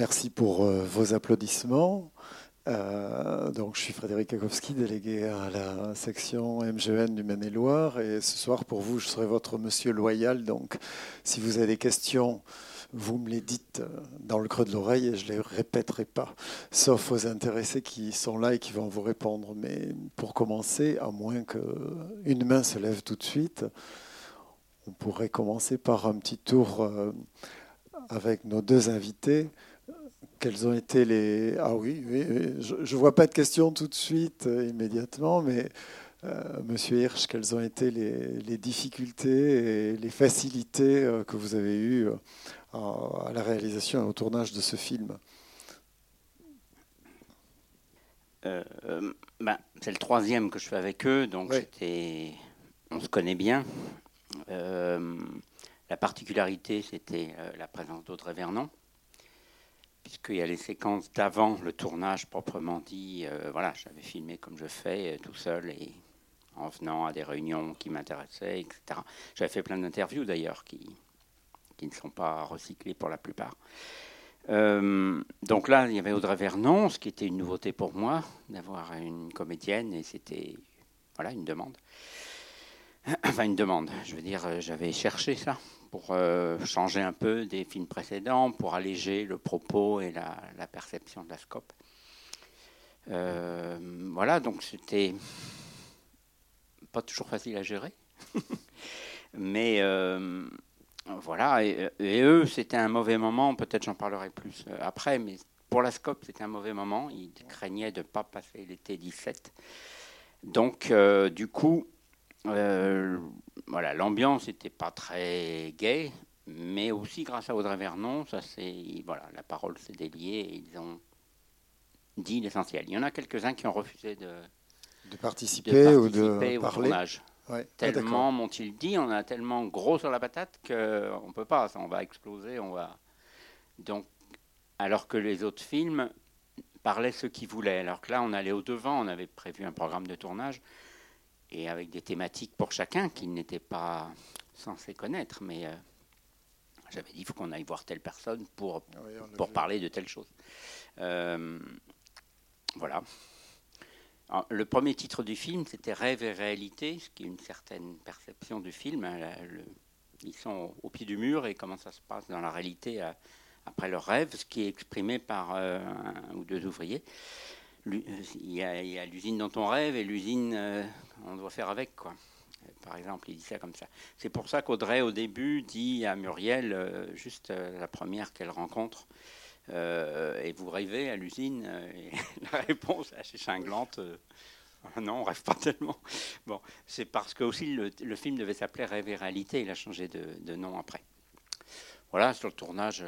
Merci pour euh, vos applaudissements. Euh, donc, je suis Frédéric Akowski, délégué à la section MGN du Maine-et-Loire. Et ce soir, pour vous, je serai votre monsieur loyal. Donc, si vous avez des questions, vous me les dites dans le creux de l'oreille et je ne les répéterai pas, sauf aux intéressés qui sont là et qui vont vous répondre. Mais pour commencer, à moins qu'une main se lève tout de suite, on pourrait commencer par un petit tour euh, avec nos deux invités. Quels ont été les... Ah oui, je ne vois pas de questions tout de suite, euh, immédiatement, mais euh, Monsieur Hirsch, quelles ont été les, difficultés et les facilités euh, que vous avez eues à la réalisation et au tournage de ce film? Ben, C'est le troisième que je fais avec eux, donc on se connaît bien. la particularité, c'était la présence d'Audrey Vernon puisqu'il y a les séquences d'avant le tournage proprement dit. Euh, voilà, j'avais filmé comme je fais, euh, tout seul et en venant à des réunions qui m'intéressaient, etc. J'avais fait plein d'interviews d'ailleurs qui, ne sont pas recyclées pour la plupart. Euh, donc là, il y avait Audrey Vernon, ce qui était une nouveauté pour moi, d'avoir une comédienne, et c'était voilà une demande. Enfin, une demande, je veux dire, j'avais cherché ça pour euh, changer un peu des films précédents, pour alléger le propos et la, perception de la scope. Euh, voilà, donc c'était pas toujours facile à gérer. Mais euh, voilà, et, eux, c'était un mauvais moment, peut-être j'en parlerai plus après, mais pour la scope, c'était un mauvais moment. Ils craignaient de ne pas passer l'été 17. Donc, du coup, euh, voilà, l'ambiance n'était pas très gaie, mais aussi grâce à Audrey Vernon, ça c'est voilà, la parole s'est déliée et ils ont dit l'essentiel. Il y en a quelques-uns qui ont refusé de, de, participer, ou de au parler. tournage. Ah, tellement m'ont-ils dit, on a tellement gros sur la patate qu'on ne peut pas, on va exploser, on va. Donc, alors que les autres films parlaient ce qu'ils voulaient, alors que là on allait au devant, on avait prévu un programme de tournage et avec des thématiques pour chacun qu'ils n'étaient pas censés connaître. Mais euh, j'avais dit, il faut qu'on aille voir telle personne pour, ah pour parler de telle chose. Euh, voilà. le premier titre du film, c'était Rêve et réalité, ce qui est une certaine perception du film. Hein, ils sont au, pied du mur et comment ça se passe dans la réalité euh, après leur rêve, ce qui est exprimé par un ou deux ouvriers il y a, l'usine dont on rêve et l'usine on doit faire avec quoi. Par exemple, il dit ça comme ça. C'est pour ça qu'Audrey au début dit à Muriel, euh, juste euh, la première qu'elle rencontre, et vous rêvez à l'usine La réponse assez cinglante. non, on rêve pas tellement. Bon, c'est parce que aussi le, film devait s'appeler Rêve et réalité. Il a changé de, de nom après. Voilà, sur le tournage,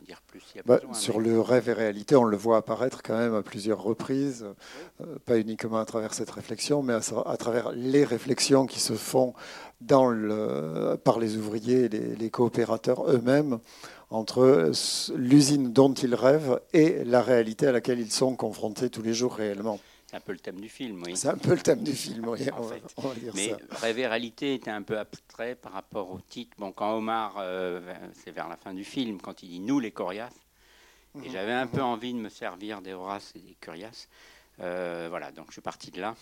oui, dire plus bah, Sur le rêve et réalité, on le voit apparaître quand même à plusieurs reprises, euh, pas uniquement à travers cette réflexion, mais à, travers les réflexions qui se font dans le, par les ouvriers et les, coopérateurs eux-mêmes entre l'usine dont ils rêvent et la réalité à laquelle ils sont confrontés tous les jours réellement. C'est un peu le thème du film, oui. C'est un peu le thème du film, oui. Mais Rêve et réalité était un peu abstrait par rapport au titre. Bon, quand Omar, euh, c'est vers la fin du film, quand il dit nous les coriaces, et mhm. j'avais un peu envie de me servir des Horaces et des Curias. Euh, voilà, donc je suis parti de là.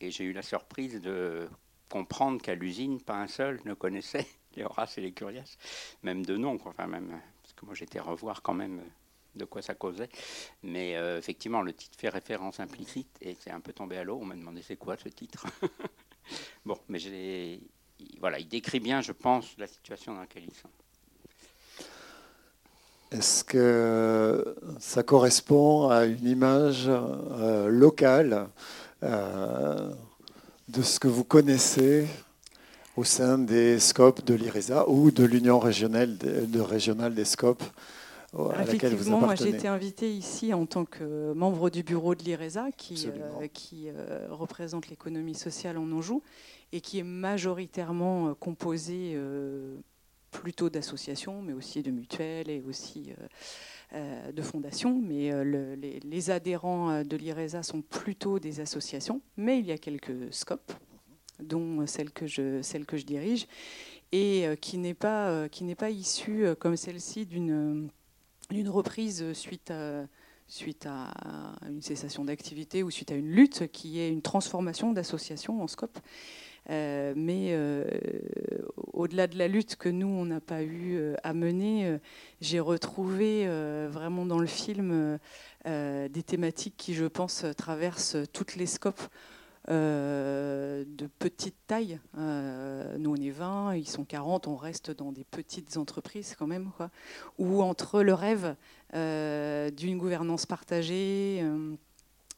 Et j'ai eu la surprise de comprendre qu'à l'usine, pas un seul ne connaissait les Horaces et les Curias, même de nom, enfin même, parce que moi j'étais revoir quand même de quoi ça causait. Mais euh, effectivement, le titre fait référence implicite et c'est un peu tombé à l'eau. On m'a demandé c'est quoi ce titre? bon, mais voilà, il décrit bien, je pense, la situation dans laquelle ils sont. Est-ce que ça correspond à une image euh, locale euh, de ce que vous connaissez au sein des scopes de l'IRESA ou de l'Union régionale, de, régionale des scopes Effectivement, moi j'ai été invitée ici en tant que membre du bureau de l'IRESA qui, euh, qui euh, représente l'économie sociale en Anjou et qui est majoritairement euh, composé plutôt d'associations, mais aussi de mutuelles et aussi de fondations. Mais les, adhérents de l'IRESA sont plutôt des associations, mais il y a quelques scopes, dont celle que je, celle que je dirige, et qui n'est pas, qui n'est pas issue comme celle-ci d'une d'une reprise suite à, suite à une cessation d'activité ou suite à une lutte qui est une transformation d'association en scope. Euh, mais euh, au-delà de la lutte que nous, on n'a pas eu euh, à mener, j'ai retrouvé vraiment dans le film des thématiques qui, je pense, traversent toutes les scopes. De petite taille. nous, on est 20, ils sont 40, on reste dans des petites entreprises quand même. Quoi. Ou entre le rêve d'une gouvernance partagée,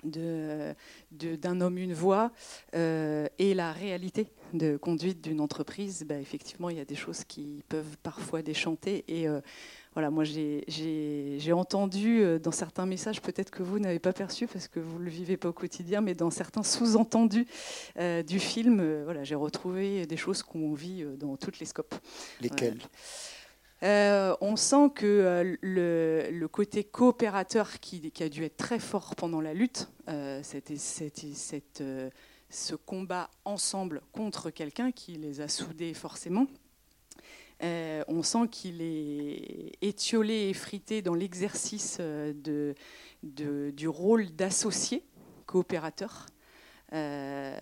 d'un de, homme une voix euh, et la réalité de conduite d'une entreprise, bah, effectivement, il y a des choses qui peuvent parfois déchanter. Et euh, voilà, moi, j'ai entendu euh, dans certains messages, peut-être que vous n'avez pas perçu parce que vous ne le vivez pas au quotidien, mais dans certains sous-entendus du film, voilà, j'ai retrouvé des choses qu'on vit dans toutes les scopes. Lesquelles? Euh, on sent que euh, le, côté coopérateur qui, a dû être très fort pendant la lutte, euh, c'était ce combat ensemble contre quelqu'un qui les a soudés forcément. On sent qu'il est étiolé et effrité dans l'exercice du rôle d'associé coopérateur. Euh,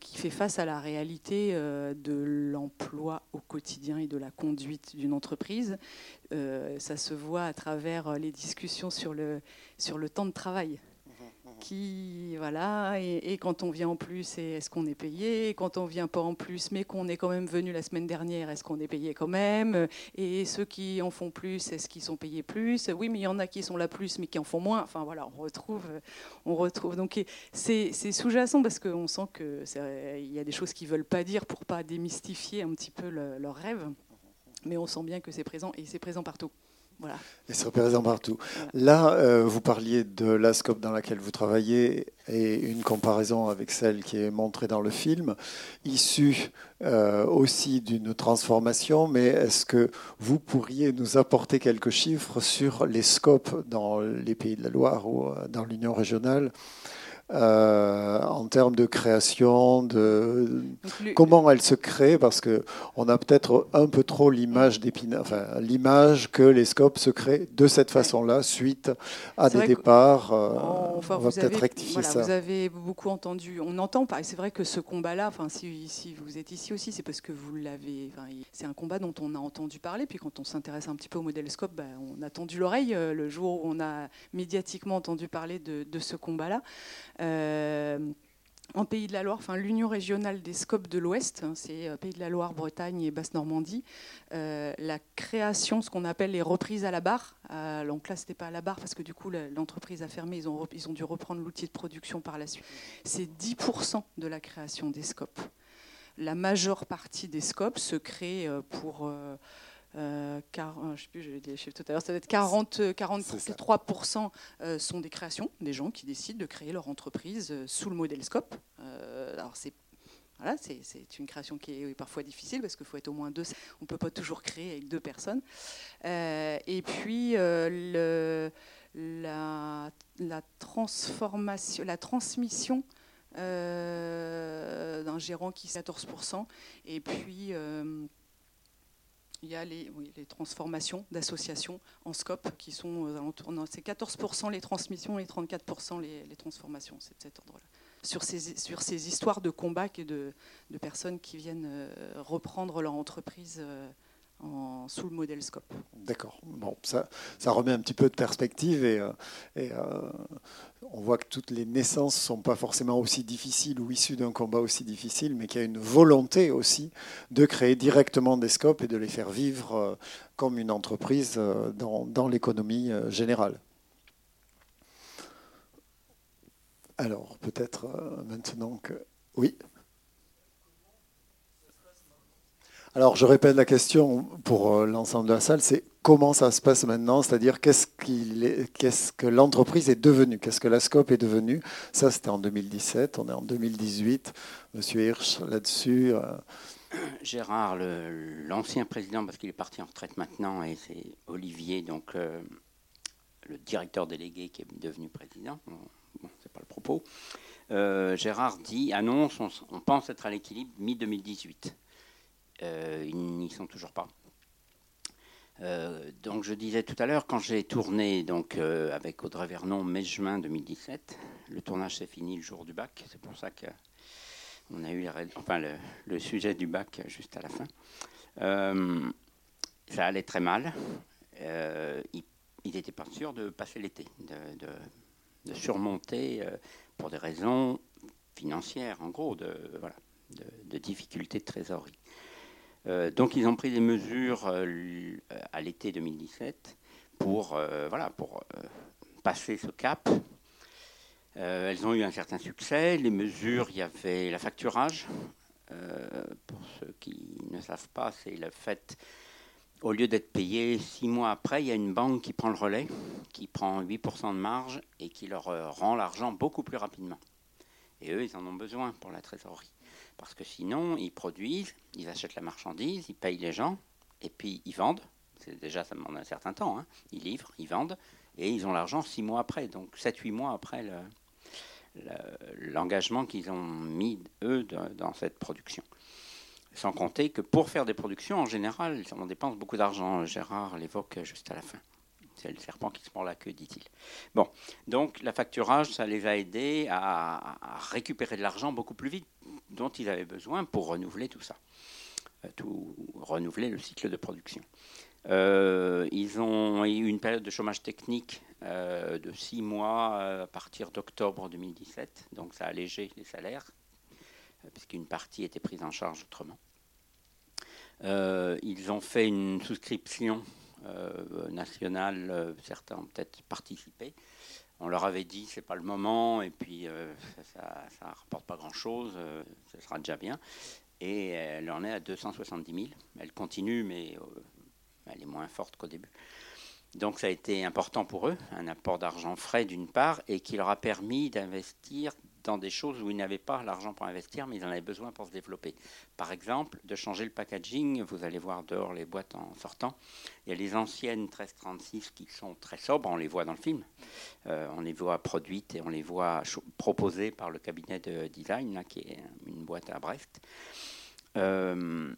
qui fait face à la réalité euh, de l'emploi au quotidien et de la conduite d'une entreprise. Euh, ça se voit à travers les discussions sur le temps de travail qui voilà et, quand on vient en plus est-ce qu'on est payé? Quand on vient pas en plus mais qu'on est quand même venu la semaine dernière est-ce qu'on est payé quand même? Et ceux qui en font plus est-ce qu'ils sont payés plus? Oui mais il y en a qui sont là plus mais qui en font moins. Enfin voilà on retrouve on retrouve. Donc c'est sous-jacent parce qu'on sent que il y a des choses qu'ils veulent pas dire pour pas démystifier un petit peu leur rêve. Mais on sent bien que c'est présent et c'est présent partout voilà. Et c'est présent partout. Là, euh, vous parliez de la scope dans laquelle vous travaillez et une comparaison avec celle qui est montrée dans le film, issue euh, aussi d'une transformation, mais est-ce que vous pourriez nous apporter quelques chiffres sur les scopes dans les pays de la Loire ou euh, dans l'Union régionale euh, en termes de création, de comment elle se crée, parce que on a peut-être un peu trop l'image enfin, l'image que les scopes se créent de cette façon-là suite à des départs. Euh, on va peut-être rectifier ça. Vous avez beaucoup entendu, on entend pas. C'est vrai que ce combat-là, enfin, si, si, vous êtes ici aussi, c'est parce que vous l'avez. c'est un combat dont on a entendu parler. Puis quand on s'intéresse un petit peu au modèle scope, ben, on a tendu l'oreille euh, le jour où on a médiatiquement entendu parler de, de ce combat-là. Euh, en Pays de la Loire, enfin l'Union régionale des scopes de l'Ouest, hein, c'est euh, Pays de la Loire, Bretagne et Basse-Normandie, euh, la création, ce qu'on appelle les reprises à la barre. donc là, c'était pas à la barre parce que du coup, l'entreprise a fermé, ils ont, ils ont dû reprendre l'outil de production par la suite. C'est 10% de la création des scopes. La majeure partie des scopes se crée pour euh, car, euh, je sais plus, j'ai les chiffres tout à l'heure, ça doit être 40, 43% euh, sont des créations, des gens qui décident de créer leur entreprise sous le modèle Scope. alors c'est voilà, c'est une création qui est parfois difficile parce qu'il faut être au moins deux. On ne peut pas toujours créer avec deux personnes. et puis le, la, la, transformation, la transmission d'un gérant qui est 14%. Et puis il y a les, transformations d'associations en scope qui sont euh, c'est 14% les transmissions et 34% les, les transformations, c'est de cet ordre-là. Sur ces, sur ces histoires de combat et de, de personnes qui viennent euh, reprendre leur entreprise euh, sous le modèle scope. D'accord. Bon, ça, remet un petit peu de perspective et, et on voit que toutes les naissances ne sont pas forcément aussi difficiles ou issues d'un combat aussi difficile, mais qu'il y a une volonté aussi de créer directement des scopes et de les faire vivre euh, comme une entreprise euh, dans, l'économie euh, générale. Alors, peut-être maintenant que... Oui Alors, je répète la question pour l'ensemble de la salle, c'est comment ça se passe maintenant, c'est-à-dire qu'est-ce, que l'entreprise est devenue, qu'est-ce que la SCOP est devenue? Ça, c'était en 2017, on est en 2018. Monsieur Hirsch, là-dessus. Euh, Gérard, l'ancien président, parce qu'il est parti en retraite maintenant, et c'est Olivier, donc euh, le directeur délégué qui est devenu président. Bon, c'est pas le propos. Euh, Gérard dit, annonce, on, on pense être à l'équilibre mi-2018. Ils n'y sont toujours pas. Euh, donc je disais tout à l'heure, quand j'ai tourné donc, euh, avec Audrey Vernon mai-juin 2017, le tournage s'est fini le jour du bac, c'est pour ça qu'on a eu enfin, le, sujet du bac juste à la fin. Euh, ça allait très mal. il n'était pas sûr de passer l'été, de, surmonter pour des raisons financières, en gros, de, de difficultés de trésorerie. Euh, donc ils ont pris des mesures euh, à l'été 2017 pour, euh, voilà, pour passer ce cap. elles ont eu un certain succès. Les mesures, il y avait la facturage. pour ceux qui ne savent pas, c'est le fait, au lieu d'être payé six mois après, il y a une banque qui prend le relais, qui prend 8% de marge et qui leur rend l'argent beaucoup plus rapidement. Et eux, ils en ont besoin pour la trésorerie. Parce que sinon, ils produisent, ils achètent la marchandise, ils payent les gens, et puis ils vendent. Déjà, ça demande un certain temps. Hein. Ils livrent, ils vendent, et ils ont l'argent six mois après, donc 7-8 mois après l'engagement qu'ils ont mis, eux, dans cette production. Sans compter que pour faire des productions, en général, on dépense beaucoup d'argent. Gérard l'évoque juste à la fin. C'est le serpent qui se prend la queue, dit-il. Bon, donc la facturage, ça les a aidés à, récupérer de l'argent beaucoup plus vite dont ils avaient besoin pour renouveler tout ça, euh, tout, renouveler le cycle de production. Euh, ils ont eu une période de chômage technique euh, de six mois à partir d'octobre 2017, donc ça a allégé les salaires, puisqu'une partie était prise en charge autrement. ils ont fait une souscription nationales, euh, certains ont peut-être participé. On leur avait dit c'est pas le moment et puis euh, ça ne rapporte pas grand-chose, ce sera déjà bien. Et elle en est à 270 000. Elle continue, mais elle est moins forte qu'au début. Donc ça a été important pour eux, un apport d'argent frais d'une part, et qui leur a permis d'investir dans des choses où ils n'avaient pas l'argent pour investir, mais ils en avaient besoin pour se développer. Par exemple, de changer le packaging. Vous allez voir dehors les boîtes en sortant. Il y a les anciennes 1336 qui sont très sobres, on les voit dans le film. Euh, on les voit produites et on les voit proposées par le cabinet de design, là, qui est une boîte à Brest. Euh,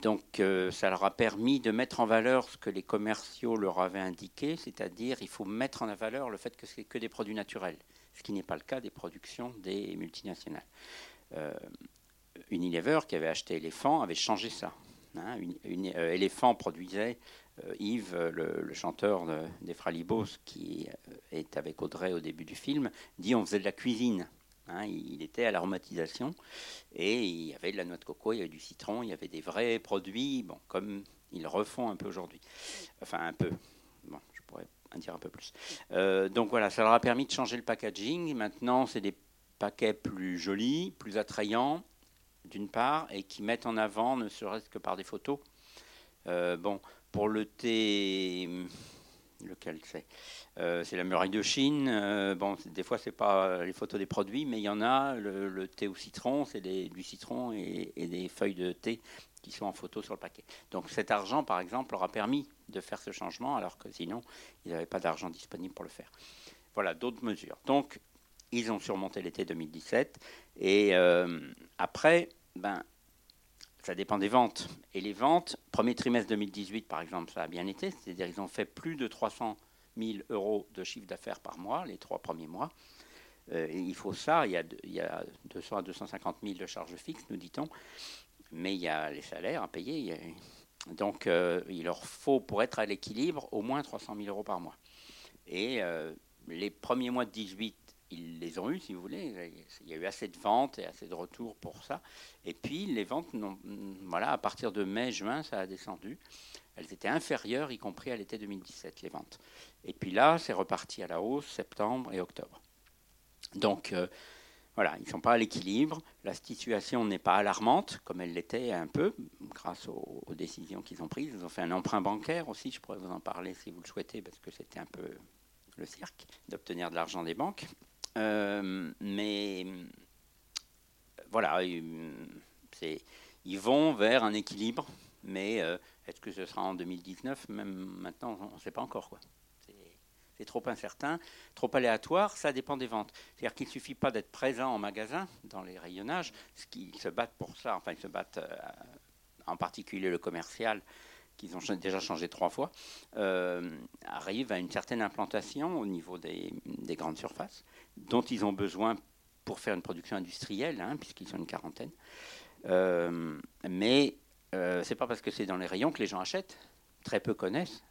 donc euh, ça leur a permis de mettre en valeur ce que les commerciaux leur avaient indiqué, c'est-à-dire il faut mettre en valeur le fait que c'est que des produits naturels ce qui n'est pas le cas des productions des multinationales. Euh, Unilever, qui avait acheté Elephant, avait changé ça. Hein. une, euh, produisait, euh, Yves, le, chanteur des Fralibos, qui est avec Audrey au début du film, dit on faisait de la cuisine. Hein. il était à l'aromatisation et il y avait de la noix de coco, il y avait du citron, il y avait des vrais produits, bon, comme ils refont un peu aujourd'hui. Enfin, un peu. Bon, je pourrais dire un peu plus. Euh, donc voilà, ça leur a permis de changer le packaging. Maintenant, c'est des paquets plus jolis, plus attrayants, d'une part, et qui mettent en avant, ne serait-ce que par des photos. Euh, bon, pour le thé, lequel c'est euh, C'est la muraille de Chine. bon, des fois, c'est pas les photos des produits, mais il y en a. Le, thé au citron, c'est du citron et, et, des feuilles de thé qui sont en photo sur le paquet. Donc cet argent, par exemple, leur a permis de faire ce changement, alors que sinon, ils n'avaient pas d'argent disponible pour le faire. Voilà, d'autres mesures. Donc, ils ont surmonté l'été 2017. Et euh, après, ben, ça dépend des ventes. Et les ventes, premier trimestre 2018, par exemple, ça a bien été. C'est-à-dire ils ont fait plus de 300 000 euros de chiffre d'affaires par mois, les trois premiers mois. Euh, il faut ça, il y, a, il y a 200 à 250 000 de charges fixes, nous dit-on mais il y a les salaires à payer. Donc, euh, il leur faut, pour être à l'équilibre, au moins 300 000 euros par mois. Et euh, les premiers mois de 18, ils les ont eus, si vous voulez. Il y a eu assez de ventes et assez de retours pour ça. Et puis, les ventes, voilà, à partir de mai, juin, ça a descendu. Elles étaient inférieures, y compris à l'été 2017, les ventes. Et puis là, c'est reparti à la hausse, septembre et octobre. Donc, euh, voilà, ils ne sont pas à l'équilibre. La situation n'est pas alarmante, comme elle l'était un peu, grâce aux, décisions qu'ils ont prises. Ils ont fait un emprunt bancaire aussi, je pourrais vous en parler si vous le souhaitez, parce que c'était un peu le cirque d'obtenir de l'argent des banques. Euh, mais voilà, ils vont vers un équilibre, mais euh, est-ce que ce sera en 2019 Même maintenant, on ne sait pas encore. Quoi trop incertain, trop aléatoire, ça dépend des ventes. C'est-à-dire qu'il ne suffit pas d'être présent en magasin, dans les rayonnages, ce qui se battent pour ça, enfin ils se battent euh, en particulier le commercial, qu'ils ont déjà changé trois fois, arrivent à une certaine implantation au niveau des, grandes surfaces, dont ils ont besoin pour faire une production industrielle, hein, puisqu'ils sont une quarantaine. mais ce n'est pas parce que c'est dans les rayons que les gens achètent. Très peu connaissent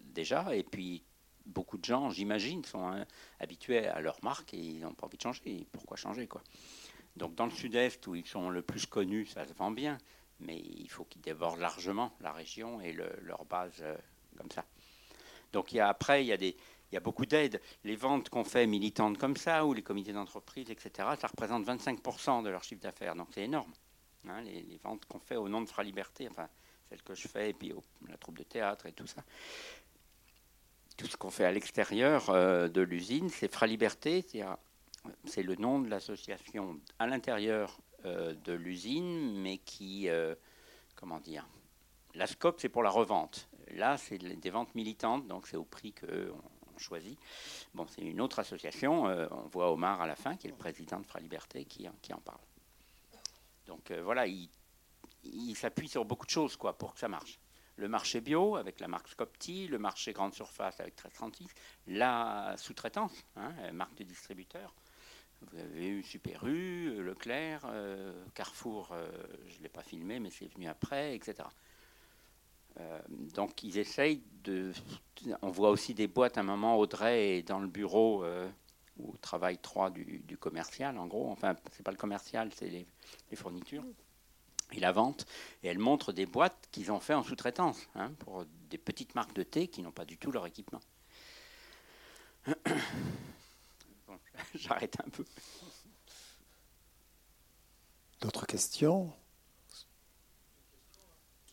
déjà, et puis beaucoup de gens, j'imagine, sont hein, habitués à leur marque et ils n'ont pas envie de changer. Pourquoi changer quoi? Donc dans le sud-est, où ils sont le plus connus, ça se vend bien, mais il faut qu'ils débordent largement la région et leur base euh, comme ça. Donc après, il y a, beaucoup d'aides. Les ventes qu'on fait militantes comme ça, ou les comités d'entreprise, etc., ça représente 25% de leur chiffre d'affaires. Donc c'est énorme. Hein, les, ventes qu'on fait au nom de Fra Liberté, enfin celles que je fais, et puis la troupe de théâtre et tout ça tout ce qu'on fait à l'extérieur euh, de l'usine, c'est Fra Liberté, c'est le nom de l'association à l'intérieur de l'usine, mais qui, euh, comment dire, la SCOP, c'est pour la revente. Là, c'est des ventes militantes, donc c'est au prix qu'on choisit. Bon, c'est une autre association. on voit Omar à la fin, qui est le président de Fra Liberté, qui, en parle. Donc voilà, il, il s'appuie sur beaucoup de choses quoi, pour que ça marche le marché bio avec la marque Scopti, le marché grande surface avec 1336, la sous-traitance, hein, marque de distributeur. Vous avez eu Super U, Leclerc, euh, Carrefour, euh, je ne l'ai pas filmé, mais c'est venu après, etc. Euh, donc ils essayent de... On voit aussi des boîtes, à un moment, Audrey est dans le bureau où travaille trois du, commercial, en gros. Enfin, c'est pas le commercial, c'est les fournitures et la vente. Et elle montre des boîtes qu'ils ont fait en sous-traitance hein, pour des petites marques de thé qui n'ont pas du tout leur équipement. J'arrête un peu. D'autres questions?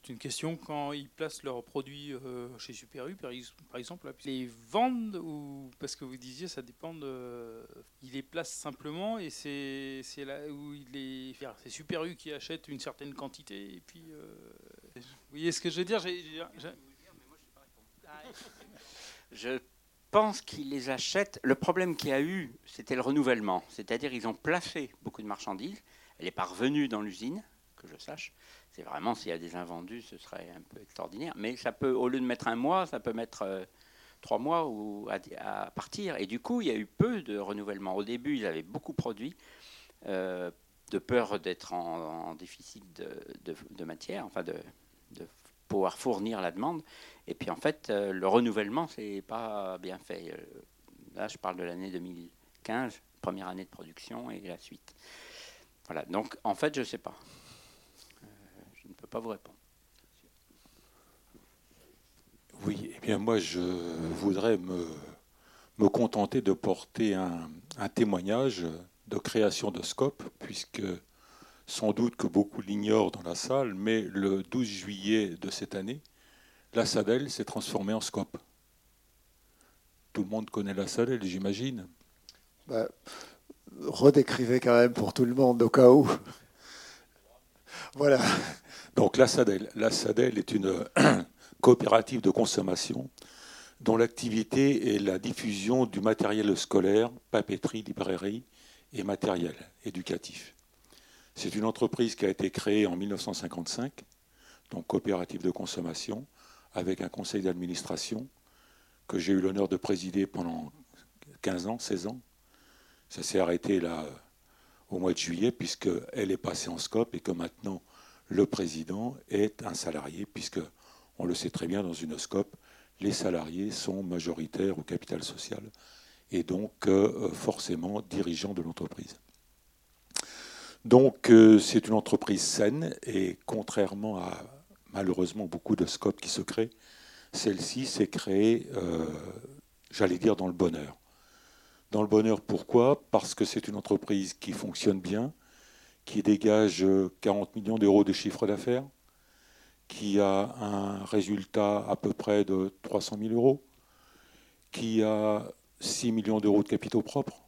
Une question quand ils placent leurs produits euh, chez Super U, par exemple, les vendent ou parce que vous disiez ça dépend de, ils les placent simplement et c'est c'est là où il est, c'est Super U qui achète une certaine quantité et puis euh, vous voyez ce que je veux dire? Je pense qu'ils les achètent. Le problème qu'il y a eu, c'était le renouvellement, c'est-à-dire ils ont placé beaucoup de marchandises, elle n'est pas revenue dans l'usine, que je sache. C'est vraiment, s'il y a des invendus, ce serait un peu extraordinaire. Mais ça peut, au lieu de mettre un mois, ça peut mettre euh, trois mois ou à, partir. Et du coup, il y a eu peu de renouvellement. Au début, ils avaient beaucoup produit, euh, de peur d'être en, déficit de, matière, enfin de, pouvoir fournir la demande. Et puis en fait, euh, le renouvellement, c'est pas bien fait. Là, je parle de l'année 2015, première année de production et la suite. Voilà. Donc en fait, je ne sais pas peux pas vous répondre. Oui, eh bien moi je voudrais me, me contenter de porter un, témoignage de création de Scope, puisque sans doute que beaucoup l'ignorent dans la salle, mais le 12 juillet de cette année, la Sadel s'est transformée en Scope. Tout le monde connaît la Sadel, j'imagine. Bah, redécrivez quand même pour tout le monde, au cas où. voilà. Donc la SADEL, la SADEL est une coopérative de consommation dont l'activité est la diffusion du matériel scolaire, papeterie, librairie et matériel éducatif. C'est une entreprise qui a été créée en 1955, donc coopérative de consommation, avec un conseil d'administration que j'ai eu l'honneur de présider pendant 15 ans, 16 ans. Ça s'est arrêté là au mois de juillet, puisqu'elle est passée en scope et que maintenant le président est un salarié, puisque, on le sait très bien dans une scope, les salariés sont majoritaires au capital social et donc euh, forcément dirigeants de l'entreprise. Donc euh, c'est une entreprise saine et contrairement à malheureusement beaucoup de scopes qui se créent, celle-ci s'est créée, euh, j'allais dire, dans le bonheur. Dans le bonheur, pourquoi? Parce que c'est une entreprise qui fonctionne bien, qui dégage 40 millions d'euros de chiffre d'affaires, qui a un résultat à peu près de 300 000 euros, qui a 6 millions d'euros de capitaux propres.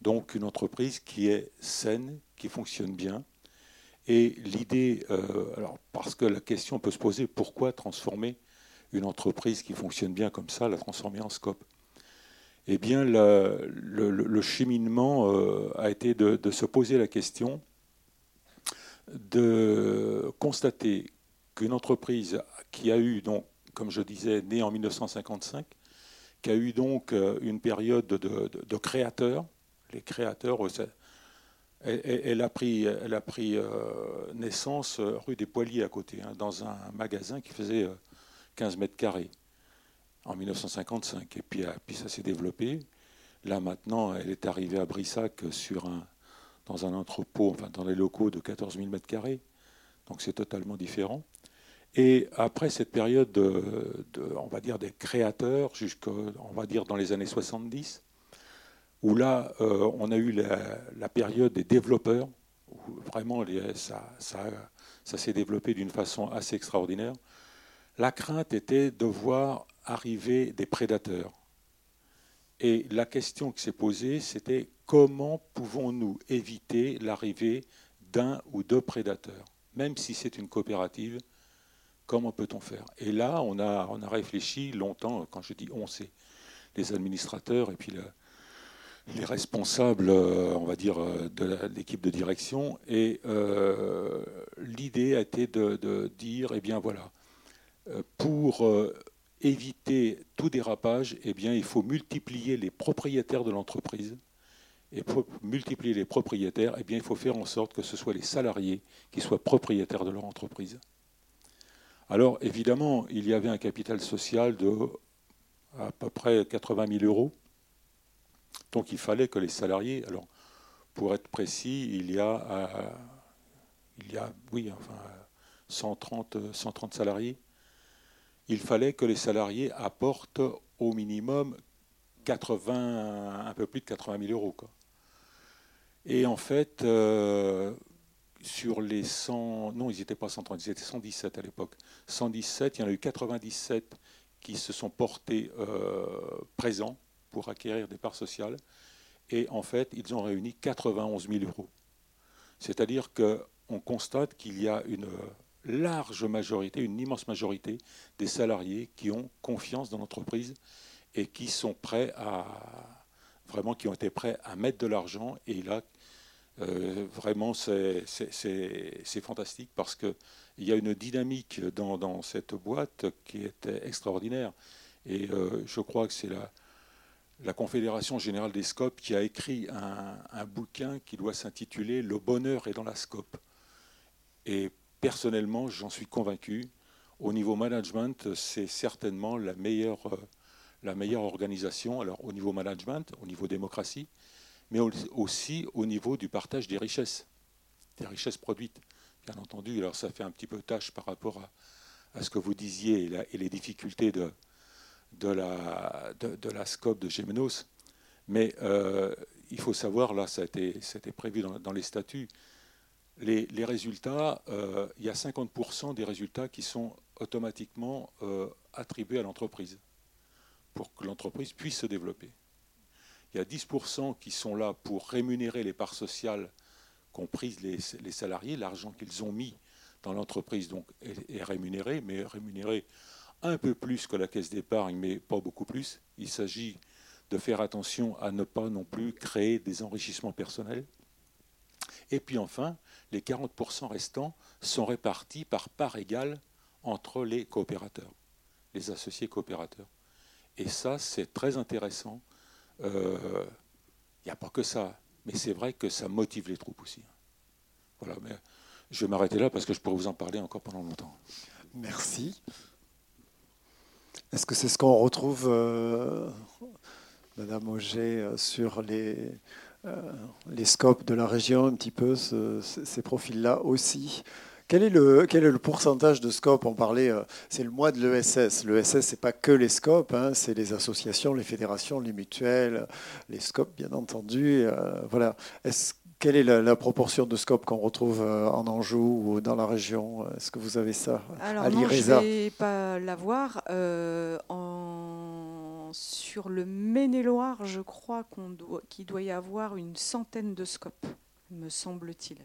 Donc une entreprise qui est saine, qui fonctionne bien. Et l'idée, euh, alors parce que la question peut se poser, pourquoi transformer une entreprise qui fonctionne bien comme ça, la transformer en scope? Eh bien, le, cheminement euh, a été de, se poser la question de constater qu'une entreprise qui a eu, donc, comme je disais, née en 1955, qui a eu donc euh, une période de, créateurs, les créateurs, elle, a pris, elle a pris naissance rue des Poiliers à côté, hein, dans un magasin qui faisait 15 mètres carrés en 1955. Et puis, ça s'est développé. Là maintenant, elle est arrivée à Brissac dans un entrepôt, enfin dans les locaux de 14 000 mètres carrés. Donc c'est totalement différent. Et après cette période, de, on va dire des créateurs, jusqu'à, on va dire dans les années 70, où là, euh, on a eu la, période des développeurs, où vraiment ça, ça, s'est développé d'une façon assez extraordinaire. La crainte était de voir arriver des prédateurs. Et la question qui s'est posée, c'était comment pouvons-nous éviter l'arrivée d'un ou deux prédateurs Même si c'est une coopérative, comment peut-on faire? Et là, on a, réfléchi longtemps, quand je dis on, c'est les administrateurs et puis les responsables, euh, on va dire, euh, de l'équipe de direction. Et euh, l'idée a été de, de, dire, eh bien voilà, pour éviter tout dérapage, eh bien, il faut multiplier les propriétaires de l'entreprise. Et pour multiplier les propriétaires, eh bien, il faut faire en sorte que ce soit les salariés qui soient propriétaires de leur entreprise. Alors, évidemment, il y avait un capital social de à peu près 80 000 euros. Donc, il fallait que les salariés, alors, pour être précis, il y a, euh, il y a oui, enfin, 130, 130 salariés il fallait que les salariés apportent au minimum 80, un peu plus de 80 000 euros. Et en fait, euh, sur les 100, non, ils n'étaient pas 130, ils étaient 117 à l'époque. 117, il y en a eu 97 qui se sont portés euh, présents pour acquérir des parts sociales. Et en fait, ils ont réuni 91 000 euros. C'est-à-dire qu'on constate qu'il y a une large majorité, une immense majorité des salariés qui ont confiance dans l'entreprise et qui sont prêts à vraiment qui ont été prêts à mettre de l'argent. Et là, euh, vraiment, c'est fantastique parce qu'il y a une dynamique dans, cette boîte qui est extraordinaire. Et euh, je crois que c'est la, la Confédération générale des scopes qui a écrit un, bouquin qui doit s'intituler Le bonheur est dans la scope. Et personnellement, j'en suis convaincu. Au niveau management, c'est certainement la meilleure, euh, organisation. Alors, au niveau management, au niveau démocratie, mais aussi au niveau du partage des richesses, des richesses produites. Bien entendu, alors ça fait un petit peu tâche par rapport à, ce que vous disiez et, les difficultés de, de, la, de, la scope de Gémenos. Mais euh, il faut savoir, là, ça a été, prévu dans les statuts, les, résultats, euh, il y a 50% des résultats qui sont automatiquement euh, attribués à l'entreprise pour que l'entreprise puisse se développer. Il y a 10% qui sont là pour rémunérer les parts sociales qu'ont prises les, salariés, l'argent qu'ils ont mis dans l'entreprise donc est, rémunéré, mais rémunéré un peu plus que la caisse d'épargne, mais pas beaucoup plus. Il s'agit de faire attention à ne pas non plus créer des enrichissements personnels. Et puis enfin, les 40% restants sont répartis par part égale entre les coopérateurs, les associés coopérateurs. Et ça, c'est très intéressant. Il euh, n'y a pas que ça, mais c'est vrai que ça motive les troupes aussi. Voilà, mais je vais m'arrêter là parce que je pourrais vous en parler encore pendant longtemps. Merci. Est-ce que c'est ce qu'on retrouve, euh, Madame Auger, euh, sur les, euh, les scopes de la région, un petit peu ces profils-là aussi? Quel est, le, quel est le pourcentage de scopes? On parlait, c'est le mois de l'ESS. L'ESS, ce n'est pas que les scopes, hein, c'est les associations, les fédérations, les mutuelles, les scopes, bien entendu. Voilà. Quelle est la, proportion de scopes qu'on retrouve en Anjou ou dans la région? Est-ce que vous avez ça Alors, à non, je ne vais pas l'avoir. en sur le Maine-et-Loire, je crois qu'il doit, y avoir une centaine de scopes. me semble-t-il.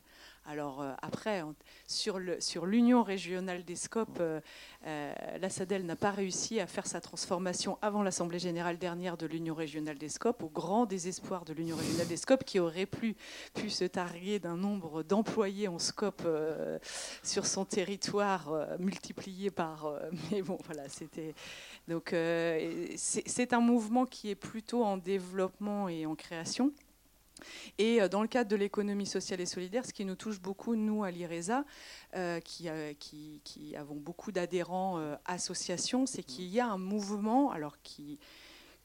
Alors euh, après, sur l'union régionale des scopes, euh, euh, la SADEL n'a pas réussi à faire sa transformation avant l'Assemblée générale dernière de l'union régionale des scopes, au grand désespoir de l'union régionale des scopes, qui aurait pu, pu se targuer d'un nombre d'employés en scope sur son territoire multiplié par... mais bon, voilà, c'était... Donc c'est un mouvement qui est plutôt en développement et en création. Et euh, dans le cadre de l'économie sociale et solidaire, ce qui nous touche beaucoup, nous, à l'IRESA, euh, euh, qui, qui, avons beaucoup d'adhérents associations, c'est qu'il y a un mouvement, alors qui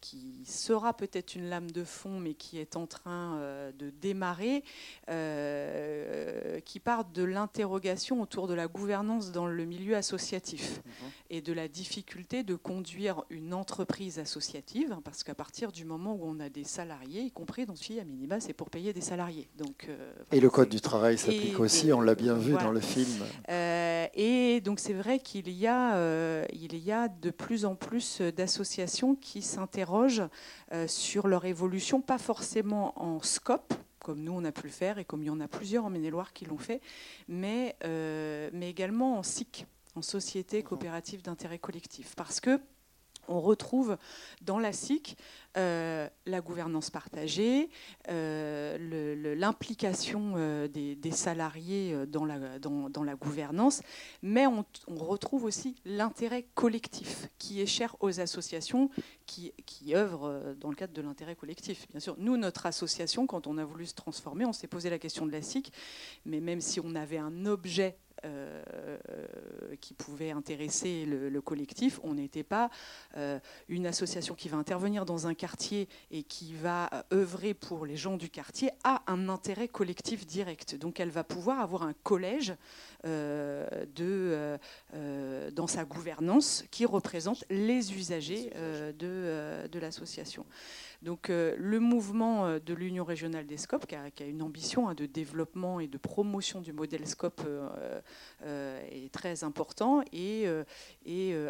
qui sera peut-être une lame de fond, mais qui est en train euh, de démarrer, euh, qui part de l'interrogation autour de la gouvernance dans le milieu associatif mhm. et de la difficulté de conduire une entreprise associative, hein, parce qu'à partir du moment où on a des salariés, y compris dans ce à minima, c'est pour payer des salariés. Donc, euh, et le code du travail s'applique aussi, on l'a bien vu dans le film. et donc c'est vrai qu'il y, a, il y a de plus en plus d'associations qui s'interrogent euh, sur leur évolution, pas forcément en scope, comme nous on a pu le faire et comme il y en a plusieurs en Maine-et-Loire qui l'ont fait, mais, euh, mais également en SIC, en société coopérative d'intérêt collectif. Parce que on retrouve dans la SIC euh, la gouvernance partagée, euh, l'implication euh, des, salariés dans la, gouvernance, mais on, retrouve aussi l'intérêt collectif qui est cher aux associations qui, qui œuvrent dans le cadre de l'intérêt collectif. Bien sûr, nous, notre association, quand on a voulu se transformer, on s'est posé la question de la SIC, mais même si on avait un objet euh, qui pouvait intéresser le, collectif. On n'était pas euh, une association qui va intervenir dans un quartier et qui va euh, œuvrer pour les gens du quartier a un intérêt collectif direct. Donc elle va pouvoir avoir un collège de, dans sa gouvernance qui représente les usagers de, de l'association. Donc euh, le mouvement euh, de l'Union régionale des SCOP, qui a, une ambition hein, de développement et de promotion du modèle SCOP, euh, est très important. Et,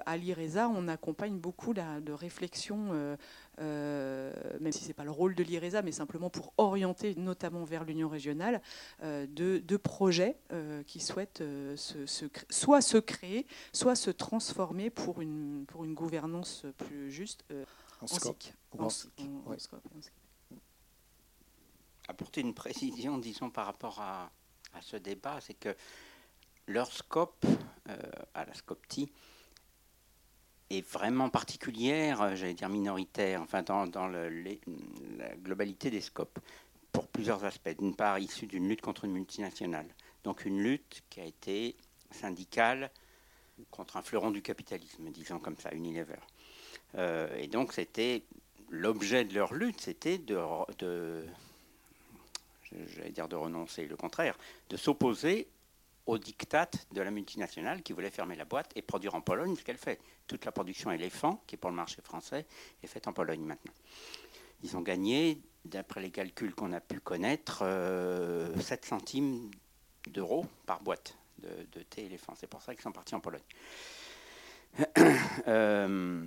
à l'IRESA, on accompagne beaucoup de réflexions, même si ce n'est pas le rôle de l'IRESA, mais simplement pour orienter notamment vers l'Union régionale, de, projets qui souhaitent soit se créer, soit se transformer pour une, pour une gouvernance plus juste en, SIC. Apporter une précision, disons, par rapport à, ce débat, c'est que leur scope, euh, à la SCOPTI, est vraiment particulière, euh, j'allais dire minoritaire, enfin dans, la globalité des scopes, pour plusieurs aspects. D'une part, issue d'une lutte contre une multinationale, donc une lutte qui a été syndicale contre un fleuron du capitalisme, disons comme ça, Unilever. Euh, et donc c'était l'objet de leur lutte, c'était de, j'allais dire de renoncer, le contraire, de s'opposer au diktat de la multinationale qui voulait fermer la boîte et produire en Pologne ce qu'elle fait. Toute la production éléphant, qui est pour le marché français, est faite en Pologne maintenant. Ils ont gagné, d'après les calculs qu'on a pu connaître, 7 euh, centimes d'euros par boîte de, de thé éléphant. C'est pour ça qu'ils sont partis en Pologne. euh,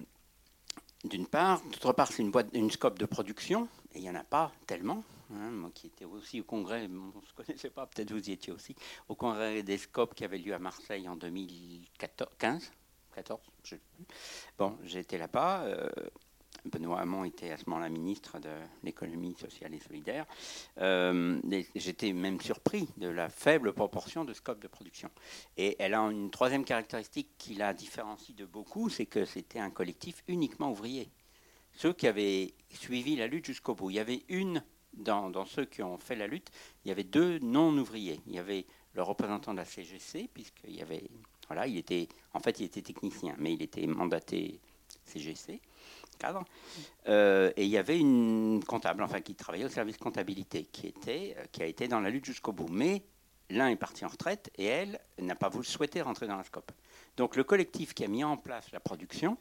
d'une part. D'autre part, c'est une, scope de production, et il n'y en a pas tellement. Hein. moi qui étais aussi au congrès, on ne se connaissait pas, peut-être vous y étiez aussi, au congrès des scopes qui avait lieu à Marseille en 2015, 14, je sais. Bon, j'étais là-bas. Euh, Benoît Hamon était à ce moment-là ministre de l'économie sociale et solidaire. Euh, j'étais même surpris de la faible proportion de scope de production. Et elle a une troisième caractéristique qui la différencie de beaucoup, c'est que c'était un collectif uniquement ouvrier. Ceux qui avaient suivi la lutte jusqu'au bout. Il y avait une, dans, dans, ceux qui ont fait la lutte, il y avait deux non-ouvriers. Il y avait le représentant de la CGC, puisqu'il y avait... Voilà, il était, en fait, il était technicien, mais il était mandaté CGC cadre. Euh, et il y avait une comptable, enfin qui travaillait au service comptabilité, qui, était, euh, qui a été dans la lutte jusqu'au bout. Mais l'un est parti en retraite et elle n'a pas voulu souhaiter rentrer dans la scope. Donc le collectif qui a mis en place la production,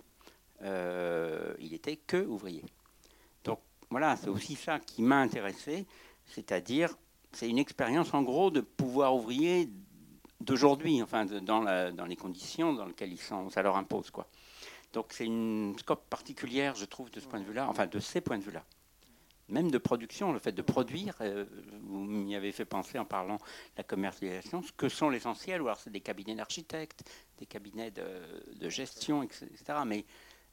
euh, il était que ouvrier. Donc voilà, c'est aussi ça qui m'a intéressé, c'est-à-dire c'est une expérience en gros de pouvoir ouvrier d'aujourd'hui, enfin dans, la, dans, les conditions dans lesquelles ils sont, ça leur impose quoi. Donc c'est une scope particulière, je trouve, de ce point de vue-là, enfin de ces points de vue-là. même de production, le fait de produire, euh, vous m'y avez fait penser en parlant de la commercialisation, ce que sont l'essentiel, ou alors c'est des cabinets d'architectes, des cabinets de, gestion, etc. Mais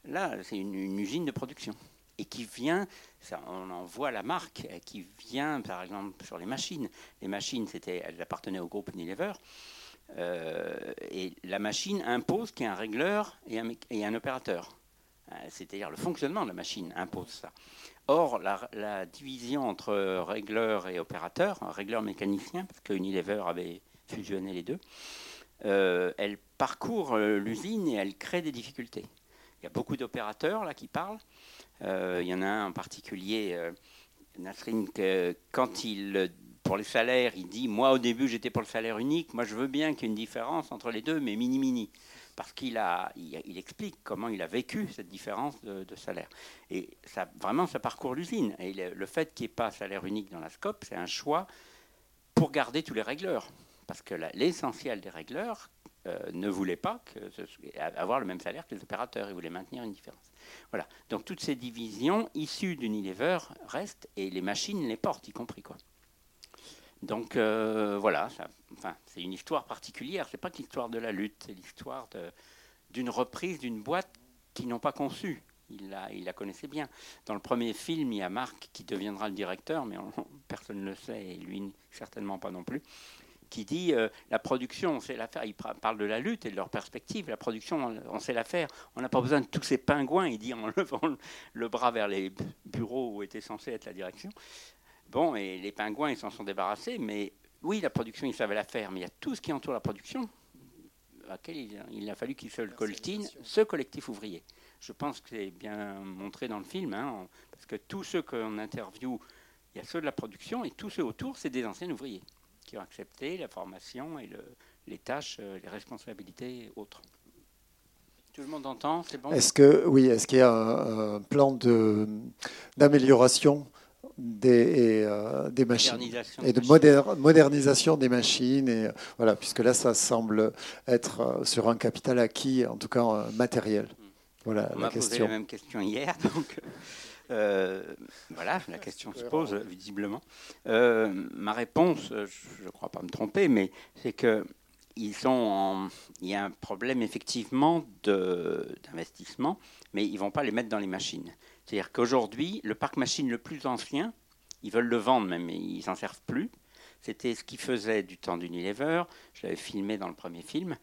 là, c'est une, usine de production. Et qui vient, on en voit la marque, qui vient par exemple sur les machines. Les machines, c'était, elles appartenaient au groupe Unilever. Euh, et la machine impose qu'il y ait un régleur et un, opérateur. Euh, c'est-à-dire le fonctionnement de la machine impose ça. Or, la, division entre régleur et opérateur, régleur mécanicien, parce que Unilever avait fusionné les deux, euh, elle parcourt euh, l'usine et elle crée des difficultés. Il y a beaucoup d'opérateurs là qui parlent. Euh, il y en a un en particulier, Nasrin, que quand il, pour les salaires, il dit Moi, au début, j'étais pour le salaire unique. Moi, je veux bien qu'il y ait une différence entre les deux, mais mini-mini parce qu'il a, il, explique comment il a vécu cette différence de, salaire. Et ça, vraiment, ça parcourt l'usine. Et le, fait qu'il n'y ait pas salaire unique dans la SCOP, c'est un choix pour garder tous les régleurs. Parce que l'essentiel des régleurs euh, ne voulait pas avoir le même salaire que les opérateurs. Ils voulaient maintenir une différence. Voilà. Donc toutes ces divisions issues d'Unilever restent et les machines les portent, y compris. Quoi. Donc euh, voilà, enfin, c'est une histoire particulière. C'est pas que l'histoire de la lutte, c'est l'histoire d'une reprise d'une boîte qu'ils n'ont pas conçue. Il la, il connaissait bien. Dans le premier film, il y a Marc qui deviendra le directeur, mais personne ne le sait, et lui certainement pas non plus, qui dit euh, la production, on sait la faire. Il parle de la lutte et de leur perspective. La production, on, sait la faire. On n'a pas besoin de tous ces pingouins, il dit en levant le bras vers les bureaux où était censé être la direction. Bon, et les pingouins, ils s'en sont débarrassés, mais oui, la production, ils savaient la faire, mais il y a tout ce qui entoure la production, à laquelle il, a fallu qu'ils se le coltinent, ce collectif ouvrier. Je pense que c'est bien montré dans le film, hein, parce que tous ceux qu'on interviewe, il y a ceux de la production, et tous ceux autour, c'est des anciens ouvriers qui ont accepté la formation et les tâches, euh, les responsabilités autres. Tout le monde entend, c'est bon? Est-ce que oui, est-ce qu'il y a un, plan de, d'amélioration des, euh, des machines. Et de modernisation des machines et voilà puisque là ça semble être euh, sur un capital acquis en tout cas euh, matériel. Voilà On la question posé la même question hier donc voilà la question se pose visiblement. Ma réponse je ne crois pas me tromper mais c'est que ils sont il y a un problème effectivement d'investissement mais ils ne vont pas les mettre dans les machines c'est-à-dire qu'aujourd'hui, le parc machine le plus ancien, ils veulent le vendre même, mais ils s'en servent plus. C'était ce qu'ils faisaient du temps d'Unilever. Je l'avais filmé dans le premier film.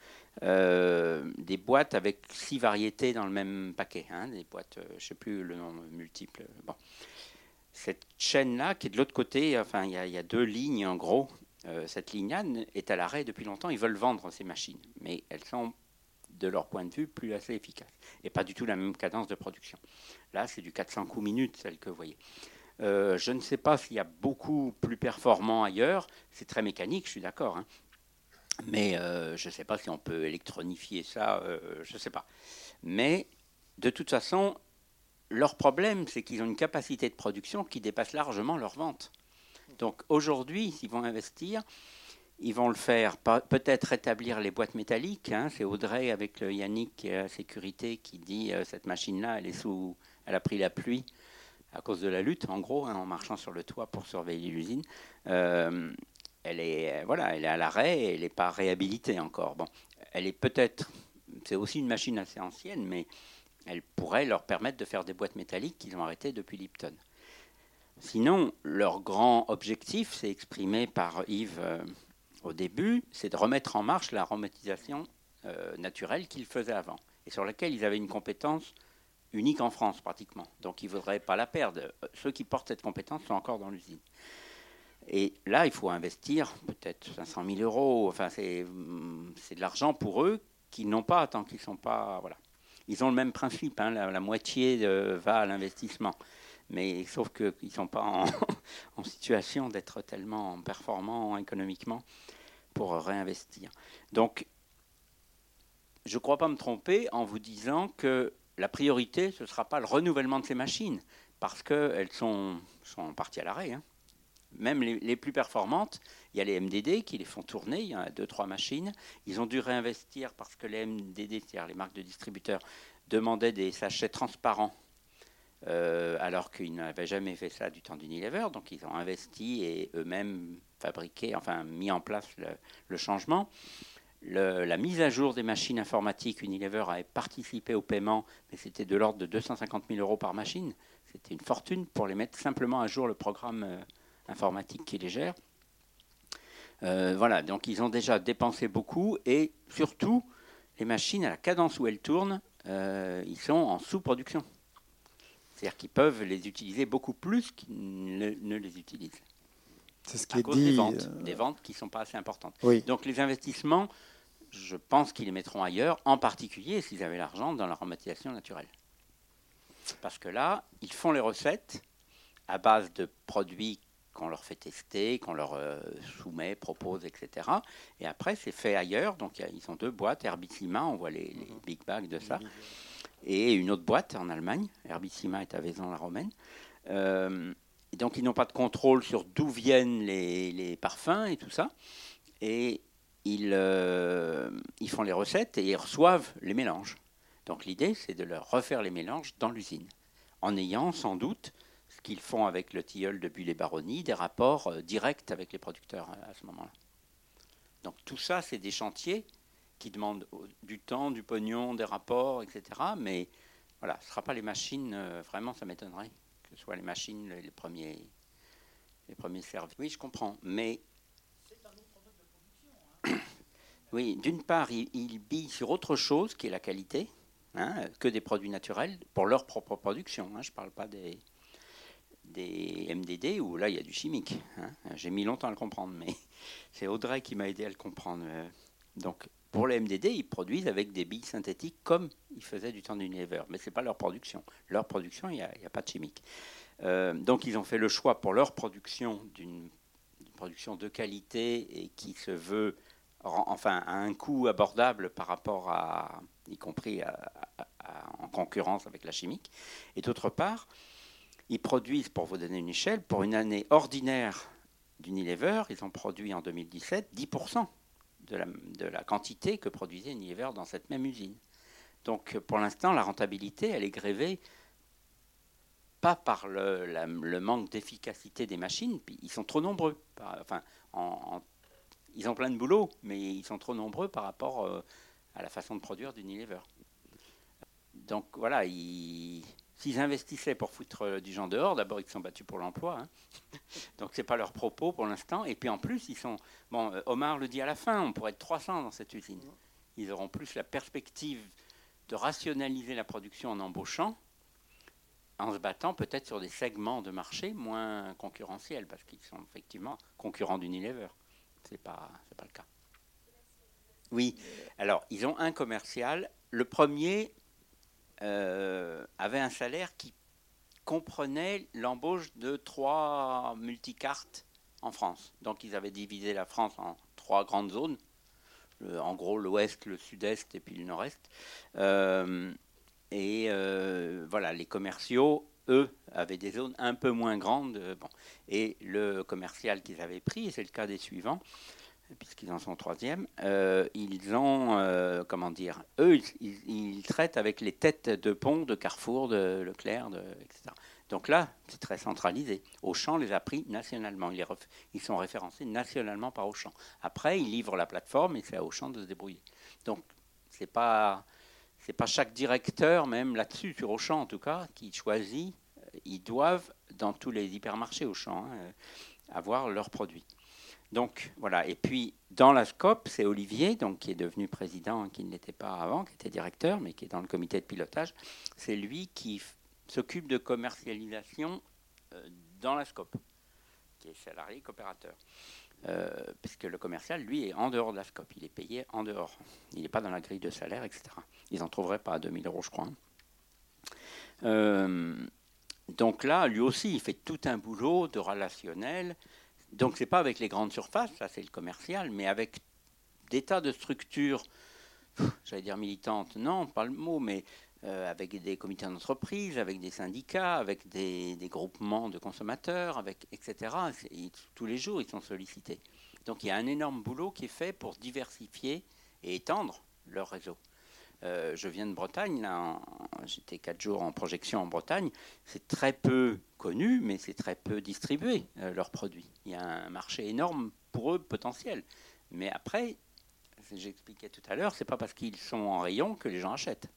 Euh, des boîtes avec six variétés dans le même paquet. Hein, des boîtes, euh, je ne sais plus le nom multiple. Bon. Cette chaîne-là, qui est de l'autre côté, enfin, il y, a deux lignes en gros. Euh, cette ligne-là est à l'arrêt depuis longtemps. Ils veulent vendre ces machines, mais elles sont de leur point de vue, plus assez efficace. Et pas du tout la même cadence de production. Là, c'est du 400 coups minutes, celle que vous voyez. Euh, je ne sais pas s'il y a beaucoup plus performant ailleurs. C'est très mécanique, je suis d'accord. Hein. Mais euh, je ne sais pas si on peut électronifier ça, euh, je ne sais pas. Mais de toute façon, leur problème, c'est qu'ils ont une capacité de production qui dépasse largement leur vente. Donc aujourd'hui, s'ils vont investir, ils vont le faire, peut-être rétablir les boîtes métalliques. Hein. C'est Audrey avec Yannick à sécurité qui dit euh, cette machine-là, elle est sous, elle a pris la pluie à cause de la lutte, en gros, hein, en marchant sur le toit pour surveiller l'usine. Euh, elle est, voilà, elle est à l'arrêt et elle n'est pas réhabilitée encore. Bon, elle est peut-être, c'est aussi une machine assez ancienne, mais elle pourrait leur permettre de faire des boîtes métalliques qu'ils ont arrêtées depuis Lipton. Sinon, leur grand objectif, c'est exprimé par Yves euh, au début, c'est de remettre en marche la romantisation euh, naturelle qu'ils faisaient avant, et sur laquelle ils avaient une compétence unique en France pratiquement. Donc ils ne voudraient pas la perdre. Ceux qui portent cette compétence sont encore dans l'usine. Et là, il faut investir peut-être 500 000 euros. Enfin, c'est de l'argent pour eux qu'ils n'ont pas tant qu'ils sont pas. Voilà. Ils ont le même principe. Hein, la, moitié va à l'investissement. Mais sauf qu'ils ne sont pas en, en situation d'être tellement performants économiquement pour réinvestir. Donc, je ne crois pas me tromper en vous disant que la priorité, ce ne sera pas le renouvellement de ces machines, parce qu'elles sont, sont parties à l'arrêt. Hein. Même les, plus performantes, il y a les MDD qui les font tourner, il y a deux, trois machines. Ils ont dû réinvestir parce que les MDD, c'est-à-dire les marques de distributeurs, demandaient des sachets transparents alors qu'ils n'avaient jamais fait ça du temps d'Unilever. Donc ils ont investi et eux-mêmes fabriqué, enfin mis en place le, changement. la mise à jour des machines informatiques, Unilever avait participé au paiement, mais c'était de l'ordre de 250 000 euros par machine. C'était une fortune pour les mettre simplement à jour le programme informatique qui les gère. Euh, voilà, donc ils ont déjà dépensé beaucoup et surtout, les machines, à la cadence où elles tournent, euh, ils sont en sous-production. C'est-à-dire qu'ils peuvent les utiliser beaucoup plus qu'ils ne, les utilisent. C'est ce qui est dit. Des ventes, euh, des ventes qui ne sont pas assez importantes. Donc les investissements, je pense qu'ils les mettront ailleurs, en particulier s'ils avaient l'argent dans la aromatisation naturelle. Parce que là, ils font les recettes à base de produits qu'on leur fait tester, qu'on leur euh, soumet, propose, etc. Et après, c'est fait ailleurs. Donc, ils ont deux boîtes. Herbicima, on voit les, mhm. big bags de ça. Et une autre boîte en Allemagne. Herbicima est à Vaison-la-Romaine. Euh, donc, ils n'ont pas de contrôle sur d'où viennent les, parfums et tout ça. Et ils, euh, ils font les recettes et ils reçoivent les mélanges. Donc, l'idée, c'est de leur refaire les mélanges dans l'usine. En ayant sans doute qu'ils font avec le tilleul de Bulle et Baronnie, des rapports euh, directs avec les producteurs à ce moment-là. Donc tout ça, c'est des chantiers qui demandent du temps, du pognon, des rapports, etc. Mais voilà, ce ne sera pas les machines, euh, vraiment, ça m'étonnerait que ce soit les machines les, premiers, les premiers services. Oui, je comprends, mais... Un autre de production. Oui, d'une part, ils, billent sur autre chose qui est la qualité, hein, que des produits naturels, pour leur propre production. Hein. je ne parle pas des, des MDD où là il y a du chimique. Hein. J'ai mis longtemps à le comprendre, mais c'est Audrey qui m'a aidé à le comprendre. Donc pour les MDD, ils produisent avec des billes synthétiques comme ils faisaient du temps d'Unilever, mais ce n'est pas leur production. Leur production, il n'y a, pas de chimique. Euh, donc ils ont fait le choix pour leur production d'une production de qualité et qui se veut enfin à un coût abordable par rapport à, y compris en concurrence avec la chimique. Et d'autre part, ils produisent, pour vous donner une échelle, pour une année ordinaire d'Unilever, ils ont produit en 2017 10% de la, quantité que produisait Unilever dans cette même usine. Donc pour l'instant, la rentabilité, elle est grévée pas par le, manque d'efficacité des machines, ils sont trop nombreux. Enfin, ils ont plein de boulot, mais ils sont trop nombreux par rapport euh, à la façon de produire d'Unilever. Donc voilà, S'ils investissaient pour foutre euh, du gens dehors, d'abord ils se sont battus pour l'emploi, hein. donc c'est pas leur propos pour l'instant. Et puis en plus ils sont, bon, euh, Omar le dit à la fin, on pourrait être 300 dans cette usine. Ils auront plus la perspective de rationaliser la production en embauchant, en se battant peut-être sur des segments de marché moins concurrentiels, parce qu'ils sont effectivement concurrents d'Unilever. Pas, c'est pas le cas. Oui. Alors ils ont un commercial. Le premier, euh, avait un salaire qui comprenait l'embauche de trois multicartes en France. Donc ils avaient divisé la France en trois grandes zones, en gros l'ouest, le sud-est et puis le nord-est. Euh, et euh, voilà, les commerciaux, eux, avaient des zones un peu moins grandes. Bon. Et le commercial qu'ils avaient pris, et c'est le cas des suivants, puisqu'ils en sont troisième, euh, ils ont, euh, comment dire, eux, ils, traitent avec les têtes de pont de Carrefour, de Leclerc, etc. Donc là, c'est très centralisé. Auchan les a pris nationalement. Ils, sont référencés nationalement par Auchan. Après, ils livrent la plateforme et c'est à Auchan de se débrouiller. Donc, c'est pas, pas chaque directeur, même là-dessus, sur Auchan en tout cas, qui choisit. Ils doivent, dans tous les hypermarchés Auchan, hein, avoir leurs produits. Donc voilà. Et puis dans la SCOP, c'est Olivier, donc qui est devenu président, qui ne l'était pas avant, qui était directeur, mais qui est dans le comité de pilotage. C'est lui qui s'occupe de commercialisation euh, dans la SCOP, qui est salarié coopérateur. Euh, puisque le commercial, lui, est en dehors de la SCOP. Il est payé en dehors. Il n'est pas dans la grille de salaire, etc. Ils n'en trouveraient pas à 2000 euros, je crois. Euh, donc là, lui aussi, il fait tout un boulot de relationnel donc c'est pas avec les grandes surfaces, ça c'est le commercial, mais avec des tas de structures, j'allais dire militantes, non, pas le mot, mais euh, avec des comités d'entreprise, avec des syndicats, avec des, groupements de consommateurs, avec, etc. tous les jours, ils sont sollicités. Donc il y a un énorme boulot qui est fait pour diversifier et étendre leur réseau. Euh, je viens de Bretagne, j'étais quatre jours en projection en Bretagne. C'est très peu connu, mais c'est très peu distribué, euh, leurs produits. Il y a un marché énorme pour eux potentiel. Mais après, j'expliquais tout à l'heure, c'est pas parce qu'ils sont en rayon que les gens achètent.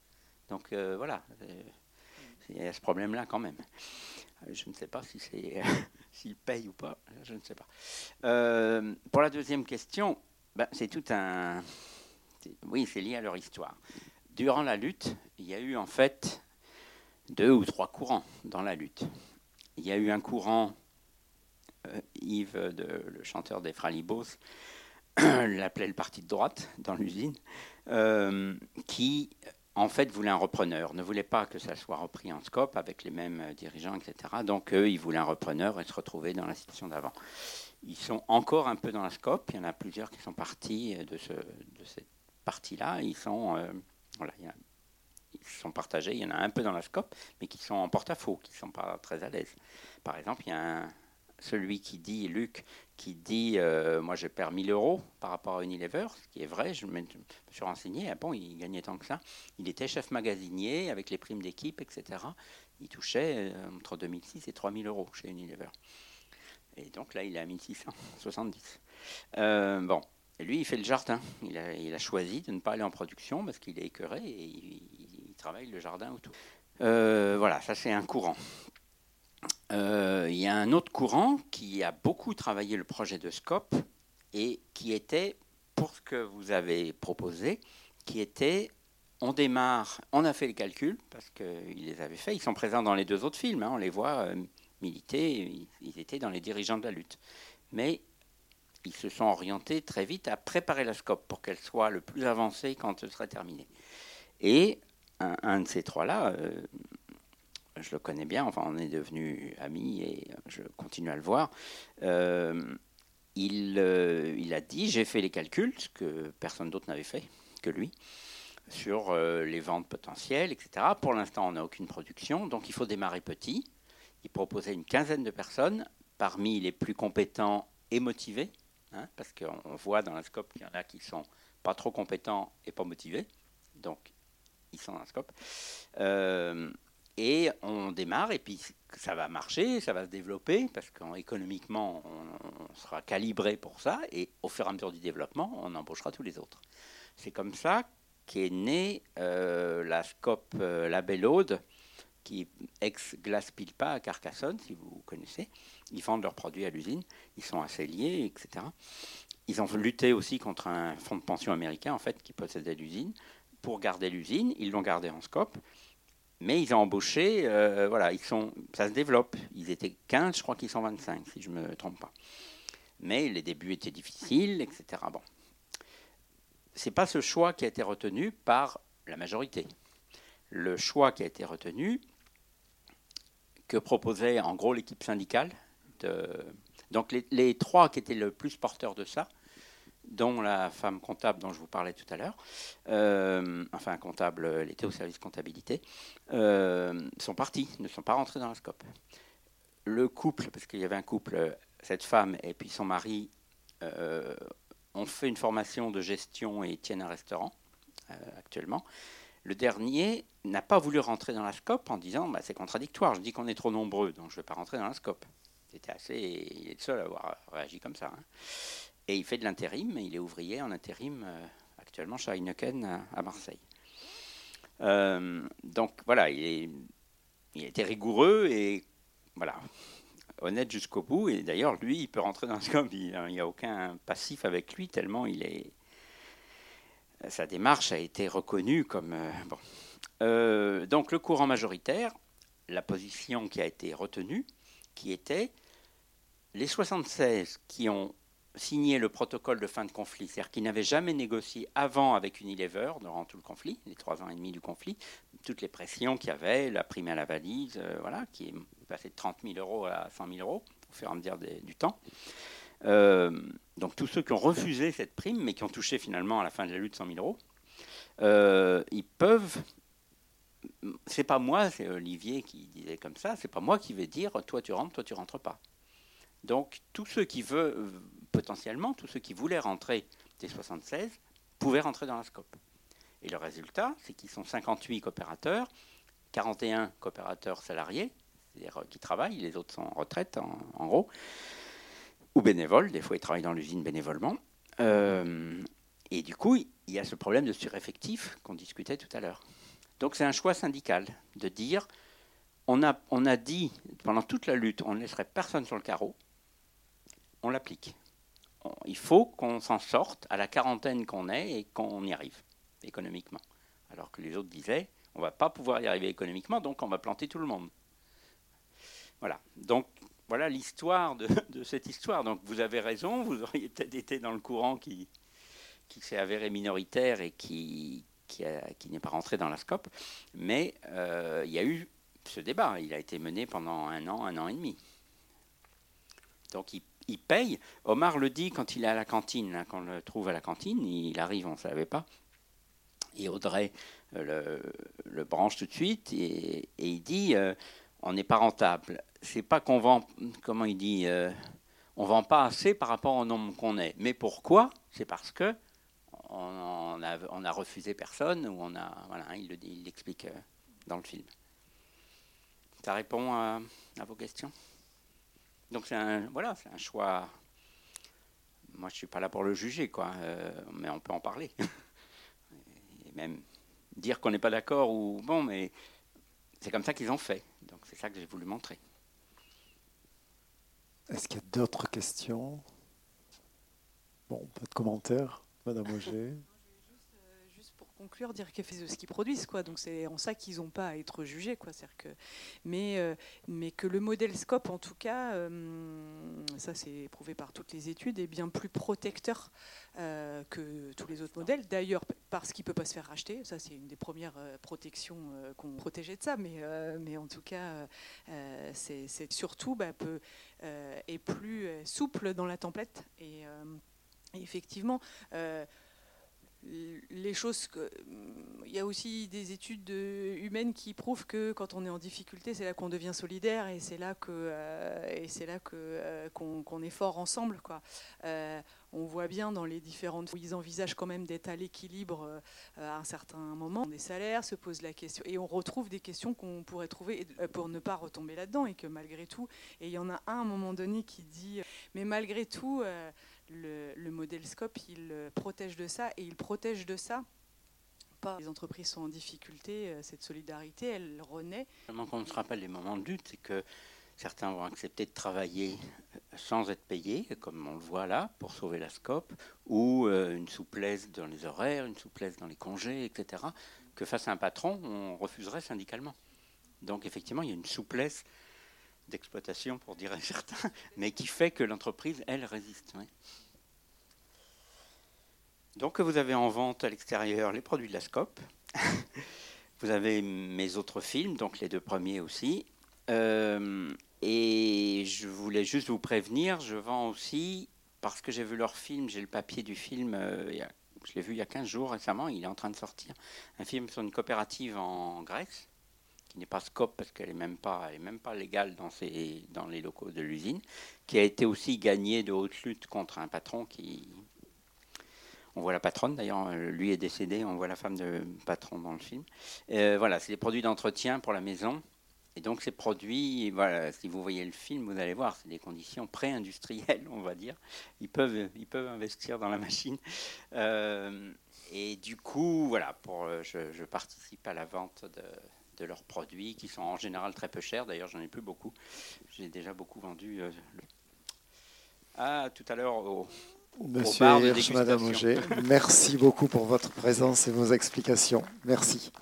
Donc euh, voilà, il y a ce problème-là quand même. Je ne sais pas si c'est s'ils payent ou pas, je ne sais pas. pour la deuxième question, ben, c'est tout un. Oui, c'est lié à leur histoire durant la lutte, il y a eu en fait deux ou trois courants dans la lutte. Il y a eu un courant, euh, Yves, le chanteur des Fralibos, l'appelait le parti de droite dans l'usine, euh, qui en fait voulait un repreneur, ne voulait pas que ça soit repris en scope avec les mêmes dirigeants, etc. Donc eux, ils voulaient un repreneur et se retrouver dans la situation d'avant. Ils sont encore un peu dans la scope, il y en a plusieurs qui sont partis de, ce, de cette partie-là, ils sont... Euh, ils sont partagés. Il y en a un peu dans la scope, mais qui sont en porte-à-faux, qui ne sont pas très à l'aise. Par exemple, il y a celui qui dit, Luc, qui dit euh, Moi, je perds 1000 euros par rapport à Unilever, ce qui est vrai, je me, suis renseigné. Ah bon, il gagnait tant que ça. Il était chef magasinier avec les primes d'équipe, etc. Il touchait euh, entre 2006 et 3000 euros chez Unilever. Et donc là, il est à 1670. Euh, bon, lui, il fait le jardin. Il a, choisi de ne pas aller en production parce qu'il est écœuré et il, travaille le jardin autour. Euh, voilà, ça c'est un courant. Euh, il y a un autre courant qui a beaucoup travaillé le projet de Scope et qui était, pour ce que vous avez proposé, qui était, on démarre, on a fait les calculs parce qu'ils les avaient faits, ils sont présents dans les deux autres films, hein, on les voit euh, militer, ils étaient dans les dirigeants de la lutte. Mais ils se sont orientés très vite à préparer la scope pour qu'elle soit le plus avancée quand ce sera terminé. Et un, de ces trois-là, euh, je le connais bien, enfin on est devenus amis et je continue à le voir, euh, il, euh, il, a dit, j'ai fait les calculs, ce que personne d'autre n'avait fait que lui, sur les ventes potentielles, etc. Pour l'instant, on n'a aucune production, donc il faut démarrer petit. Il proposait une quinzaine de personnes, parmi les plus compétents et motivés, Hein, parce qu'on voit dans la scope qu'il y en a qui sont pas trop compétents et pas motivés, donc ils sont dans la scope. Euh, et on démarre, et puis ça va marcher, ça va se développer, parce qu'économiquement, on, sera calibré pour ça, et au fur et à mesure du développement, on embauchera tous les autres. C'est comme ça qu'est née euh, la scope euh, Label Aude, qui est ex-Glace-Pilpa à Carcassonne, si vous connaissez. Ils vendent leurs produits à l'usine, ils sont assez liés, etc. Ils ont lutté aussi contre un fonds de pension américain, en fait, qui possédait l'usine, pour garder l'usine. Ils l'ont gardé en scope. Mais ils ont embauché, euh, voilà, ils sont, ça se développe. Ils étaient 15, je crois qu'ils sont 25, si je ne me trompe pas. Mais les débuts étaient difficiles, etc. Bon. Ce n'est pas ce choix qui a été retenu par la majorité. Le choix qui a été retenu, que proposait en gros l'équipe syndicale. Donc les, trois qui étaient le plus porteurs de ça, dont la femme comptable dont je vous parlais tout à l'heure, euh, enfin comptable, elle était au service comptabilité, euh, sont partis, ne sont pas rentrés dans la scope. Le couple, parce qu'il y avait un couple, cette femme et puis son mari, euh, ont fait une formation de gestion et tiennent un restaurant actuellement. Le dernier n'a pas voulu rentrer dans la scope en disant bah, c'est contradictoire, je dis qu'on est trop nombreux, donc je ne vais pas rentrer dans la scope. C'était assez. Il est le seul à avoir réagi comme ça. Hein. Et il fait de l'intérim, il est ouvrier en intérim euh, actuellement chez Heineken à, Marseille. Euh, donc voilà, il, est, était rigoureux et voilà, honnête jusqu'au bout. Et d'ailleurs, lui, il peut rentrer dans la scope, il n'y a aucun passif avec lui, tellement il est, sa démarche a été reconnue comme... Euh. Euh, donc le courant majoritaire, la position qui a été retenue, qui était les 76 qui ont signé le protocole de fin de conflit, c'est-à-dire qui n'avaient jamais négocié avant avec Unilever durant tout le conflit, les trois ans et demi du conflit, toutes les pressions qu'il y avait, la prime à la valise, euh, voilà, qui est passée de 30 000 euros à 100 000 euros au fur et à mesure du temps. Euh, donc tous ceux qui ont refusé cette prime, mais qui ont touché finalement à la fin de la lutte 100 000 euros, euh, ils peuvent. C'est pas moi, c'est Olivier qui disait comme ça. C'est pas moi qui vais dire toi tu rentres, toi tu rentres pas. Donc tous ceux qui veulent potentiellement, tous ceux qui voulaient rentrer des 76 pouvaient rentrer dans la scope. Et le résultat, c'est qu'ils sont 58 coopérateurs, 41 coopérateurs salariés, c'est-à-dire qui travaillent, les autres sont en retraite en, gros, ou bénévoles, des fois ils travaillent dans l'usine bénévolement. Euh, et du coup, il y a ce problème de sureffectif qu'on discutait tout à l'heure. Donc c'est un choix syndical de dire, on a, on a dit pendant toute la lutte, on ne laisserait personne sur le carreau, on l'applique. Il faut qu'on s'en sorte à la quarantaine qu'on est et qu'on y arrive économiquement. Alors que les autres disaient, on ne va pas pouvoir y arriver économiquement, donc on va planter tout le monde. Voilà. Donc voilà l'histoire de, cette histoire. Donc vous avez raison, vous auriez peut-être été dans le courant qui, s'est avéré minoritaire et qui, n'est pas rentré dans la SCOP. Mais euh, il y a eu ce débat. Il a été mené pendant un an, un an et demi. Donc il, paye. Omar le dit quand il est à la cantine, hein, quand on le trouve à la cantine, il arrive, on ne savait pas. Et Audrey euh, le, branche tout de suite et, il dit euh, on n'est pas rentable. C'est pas qu'on vend, comment il dit, on vend pas assez par rapport au nombre qu'on est. Mais pourquoi? C'est parce que on, a, refusé personne, ou on a, voilà, il l'explique euh, dans le film. Ça répond à, vos questions? Donc c'est un, voilà, c'est un choix. Moi, je suis pas là pour le juger, quoi, euh, mais on peut en parler. Et même dire qu'on n'est pas d'accord ou bon, mais c'est comme ça qu'ils ont fait. Donc c'est ça que j'ai voulu montrer. Est-ce qu'il y a d'autres questions? Bon, pas de commentaires Madame Auger conclure, dire qu'ils fait ce qu'ils produisent, quoi. Donc c'est en ça qu'ils n'ont pas à être jugés, quoi. Que, mais, euh, mais que le modèle Scope, en tout cas, euh, ça c'est prouvé par toutes les études, est bien plus protecteur euh, que tous les autres modèles. D'ailleurs, parce qu'il ne peut pas se faire racheter, ça c'est une des premières protections qu'on protégeait de ça, mais, mais en tout cas, c'est surtout bah, peu, est plus souple dans la template. Et, et effectivement, les choses que, il y a aussi des études humaines qui prouvent que quand on est en difficulté, c'est là qu'on devient solidaire et c'est là que euh, et c'est là que euh, qu'on est fort ensemble quoi. Euh, on voit bien dans les différentes où ils envisagent quand même d'être à l'équilibre à un certain moment. Des salaires se posent la question et on retrouve des questions qu'on pourrait trouver pour ne pas retomber là-dedans et que malgré tout et il y en a un à un moment donné qui dit mais malgré tout le, modèle SCOP, il euh, protège de ça et il protège de ça. Les entreprises sont en difficulté, euh, cette solidarité, elle renaît. Quand on se rappelle les moments de lutte, c'est que certains vont accepter de travailler euh, sans être payés, comme on le voit là, pour sauver la SCOP, ou une souplesse dans les horaires, une souplesse dans les congés, etc., que face à un patron, on refuserait syndicalement. Donc effectivement, il y a une souplesse d'exploitation, pour dire certains, mais qui fait que l'entreprise, elle, résiste. Donc vous avez en vente à l'extérieur les produits de la SCOP. vous avez mes autres films, donc les deux premiers aussi. Euh, et je voulais juste vous prévenir, je vends aussi, parce que j'ai vu leur film, j'ai le papier du film, euh, je l'ai vu il y a 15 jours récemment, il est en train de sortir. Un film sur une coopérative en Grèce n'est pas SCOP parce qu'elle n'est même, pas, même pas légale dans, dans les locaux de l'usine, qui a été aussi gagnée de haute lutte contre un patron qui... On voit la patronne d'ailleurs, lui est décédé, on voit la femme de patron dans le film. Euh, voilà, c'est des produits d'entretien pour la maison. Et donc ces produits, voilà, si vous voyez le film, vous allez voir, c'est des conditions pré-industrielles, on va dire. Ils peuvent, ils peuvent investir dans la machine. Euh, et du coup, voilà, pour, je participe à la vente de, de leurs produits qui sont en général très peu chers. D'ailleurs, j'en ai plus beaucoup. J'ai déjà beaucoup vendu. Euh, ah, tout à l'heure au, Monsieur Madame Auger, merci beaucoup pour votre présence et vos explications. Merci.